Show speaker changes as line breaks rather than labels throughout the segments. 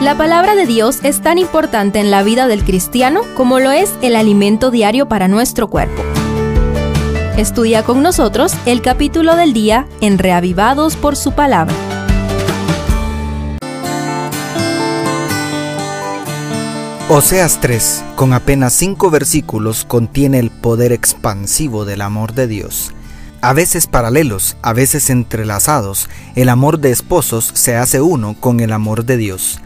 La palabra de Dios es tan importante en la vida del cristiano como lo es el alimento diario para nuestro cuerpo. Estudia con nosotros el capítulo del día en Reavivados por su palabra.
Oseas 3, con apenas cinco versículos, contiene el poder expansivo del amor de Dios. A veces paralelos, a veces entrelazados, el amor de esposos se hace uno con el amor de Dios.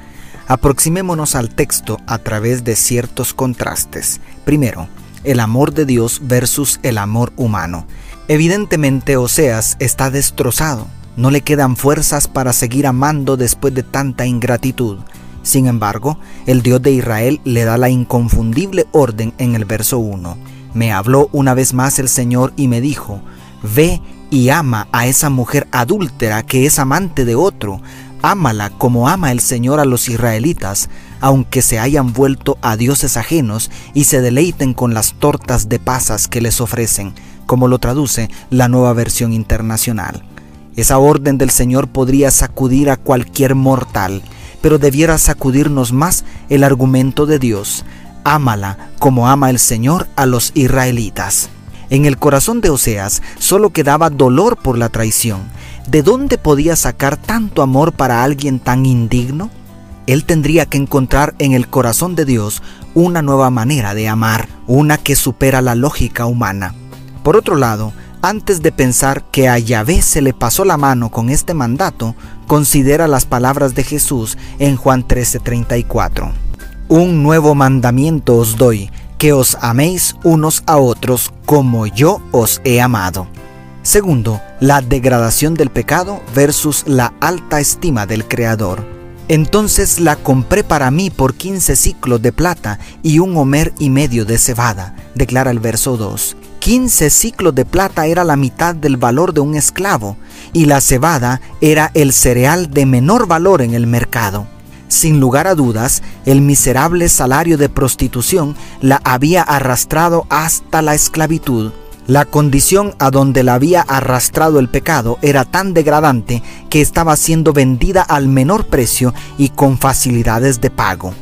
Aproximémonos al texto a través de ciertos contrastes. Primero, el amor de Dios versus el amor humano. Evidentemente Oseas está destrozado, no le quedan fuerzas para seguir amando después de tanta ingratitud. Sin embargo, el Dios de Israel le da la inconfundible orden en el verso 1. Me habló una vez más el Señor y me dijo, Ve y ama a esa mujer adúltera que es amante de otro, ámala como ama el Señor a los israelitas, aunque se hayan vuelto a dioses ajenos y se deleiten con las tortas de pasas que les ofrecen, como lo traduce la nueva versión internacional. Esa orden del Señor podría sacudir a cualquier mortal, pero debiera sacudirnos más el argumento de Dios. Ámala como ama el Señor a los israelitas. En el corazón de Oseas solo quedaba dolor por la traición. ¿De dónde podía sacar tanto amor para alguien tan indigno? Él tendría que encontrar en el corazón de Dios una nueva manera de amar, una que supera la lógica humana. Por otro lado, antes de pensar que a Yahvé se le pasó la mano con este mandato, considera las palabras de Jesús en Juan 13:34. Un nuevo mandamiento os doy, que os améis unos a otros como yo os he amado. Segundo, la degradación del pecado versus la alta estima del Creador. Entonces la compré para mí por 15 ciclos de plata y un homer y medio de cebada, declara el verso 2. 15 ciclos de plata era la mitad del valor de un esclavo, y la cebada era el cereal de menor valor en el mercado. Sin lugar a dudas, el miserable salario de prostitución la había arrastrado hasta la esclavitud. La condición a donde la había arrastrado el pecado era tan degradante que estaba siendo vendida al menor precio y con facilidades de pago.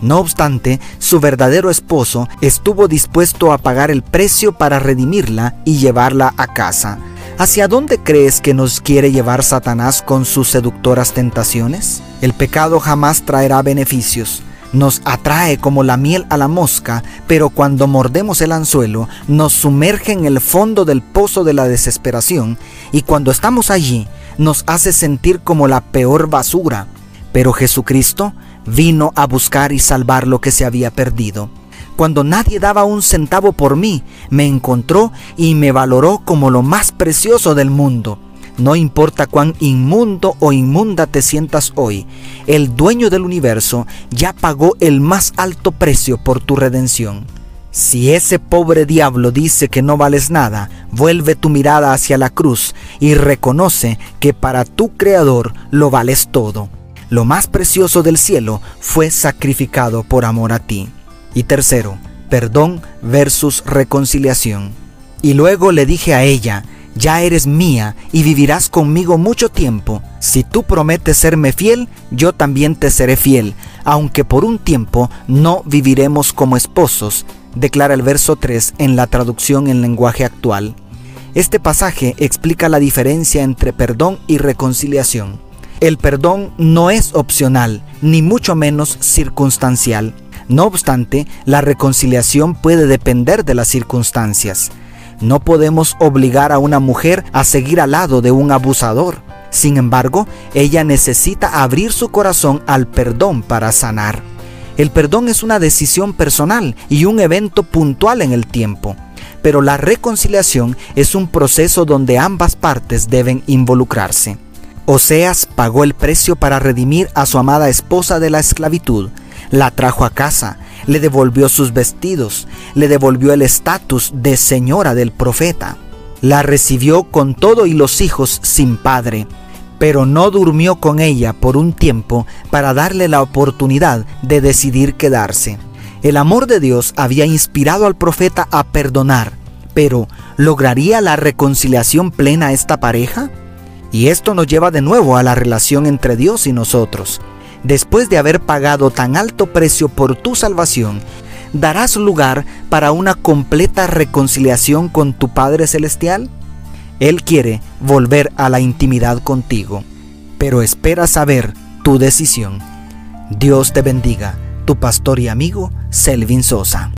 No obstante, su verdadero esposo estuvo dispuesto a pagar el precio para redimirla y llevarla a casa. ¿Hacia dónde crees que nos quiere llevar Satanás con sus seductoras tentaciones? El pecado jamás traerá beneficios. Nos atrae como la miel a la mosca, pero cuando mordemos el anzuelo nos sumerge en el fondo del pozo de la desesperación y cuando estamos allí nos hace sentir como la peor basura. Pero Jesucristo vino a buscar y salvar lo que se había perdido. Cuando nadie daba un centavo por mí, me encontró y me valoró como lo más precioso del mundo. No importa cuán inmundo o inmunda te sientas hoy, el dueño del universo ya pagó el más alto precio por tu redención. Si ese pobre diablo dice que no vales nada, vuelve tu mirada hacia la cruz y reconoce que para tu Creador lo vales todo lo más precioso del cielo fue sacrificado por amor a ti. Y tercero, perdón versus reconciliación. Y luego le dije a ella, ya eres mía y vivirás conmigo mucho tiempo. Si tú prometes serme fiel, yo también te seré fiel, aunque por un tiempo no viviremos como esposos, declara el verso 3 en la traducción en lenguaje actual. Este pasaje explica la diferencia entre perdón y reconciliación. El perdón no es opcional, ni mucho menos circunstancial. No obstante, la reconciliación puede depender de las circunstancias. No podemos obligar a una mujer a seguir al lado de un abusador. Sin embargo, ella necesita abrir su corazón al perdón para sanar. El perdón es una decisión personal y un evento puntual en el tiempo, pero la reconciliación es un proceso donde ambas partes deben involucrarse. Oseas pagó el precio para redimir a su amada esposa de la esclavitud. La trajo a casa, le devolvió sus vestidos, le devolvió el estatus de señora del profeta. La recibió con todo y los hijos sin padre, pero no durmió con ella por un tiempo para darle la oportunidad de decidir quedarse. El amor de Dios había inspirado al profeta a perdonar, pero ¿lograría la reconciliación plena esta pareja? Y esto nos lleva de nuevo a la relación entre Dios y nosotros. Después de haber pagado tan alto precio por tu salvación, darás lugar para una completa reconciliación con tu Padre Celestial? Él quiere volver a la intimidad contigo, pero espera saber tu decisión. Dios te bendiga, tu pastor y amigo Selvin Sosa.